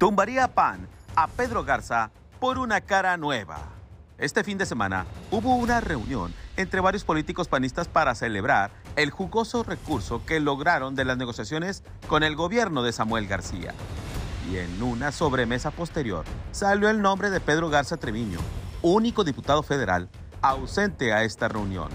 tumbaría PAN a Pedro Garza por una cara nueva. Este fin de semana hubo una reunión entre varios políticos panistas para celebrar el jugoso recurso que lograron de las negociaciones con el gobierno de Samuel García. Y en una sobremesa posterior salió el nombre de Pedro Garza Treviño, único diputado federal ausente a esta reunión.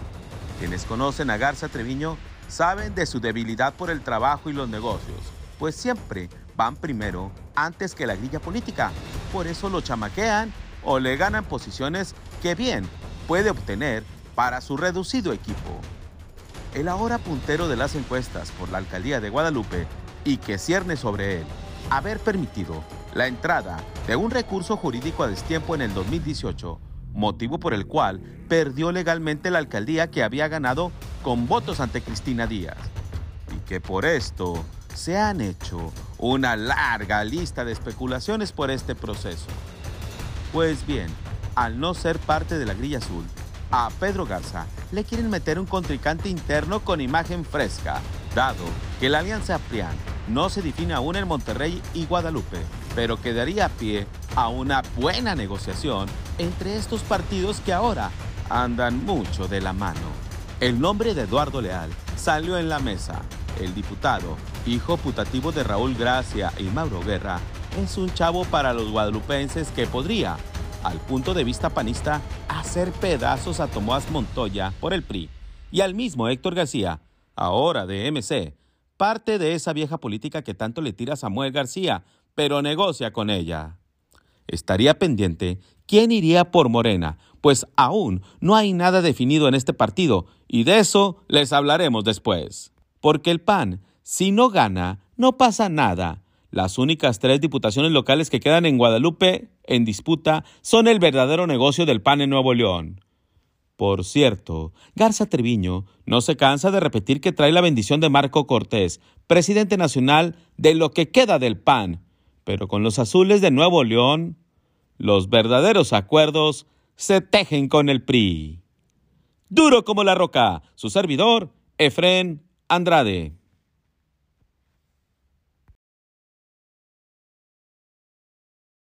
Quienes conocen a Garza Treviño saben de su debilidad por el trabajo y los negocios, pues siempre van primero antes que la grilla política. Por eso lo chamaquean o le ganan posiciones que bien puede obtener para su reducido equipo. El ahora puntero de las encuestas por la alcaldía de Guadalupe y que cierne sobre él haber permitido la entrada de un recurso jurídico a destiempo en el 2018, motivo por el cual perdió legalmente la alcaldía que había ganado con votos ante Cristina Díaz. Y que por esto se han hecho una larga lista de especulaciones por este proceso. Pues bien, al no ser parte de la grilla azul, a Pedro Garza le quieren meter un contrincante interno con imagen fresca, dado que la alianza PRIAN no se define aún en Monterrey y Guadalupe, pero que daría pie a una buena negociación entre estos partidos que ahora andan mucho de la mano. El nombre de Eduardo Leal salió en la mesa. El diputado hijo putativo de Raúl Gracia y Mauro Guerra, es un chavo para los guadalupenses que podría, al punto de vista panista, hacer pedazos a Tomás Montoya por el PRI y al mismo Héctor García, ahora de MC, parte de esa vieja política que tanto le tira a Samuel García, pero negocia con ella. Estaría pendiente quién iría por Morena, pues aún no hay nada definido en este partido y de eso les hablaremos después. Porque el PAN si no gana, no pasa nada. Las únicas tres diputaciones locales que quedan en Guadalupe en disputa son el verdadero negocio del PAN en Nuevo León. Por cierto, Garza Treviño no se cansa de repetir que trae la bendición de Marco Cortés, presidente nacional de lo que queda del PAN. Pero con los azules de Nuevo León, los verdaderos acuerdos se tejen con el PRI. Duro como la roca, su servidor, Efren Andrade.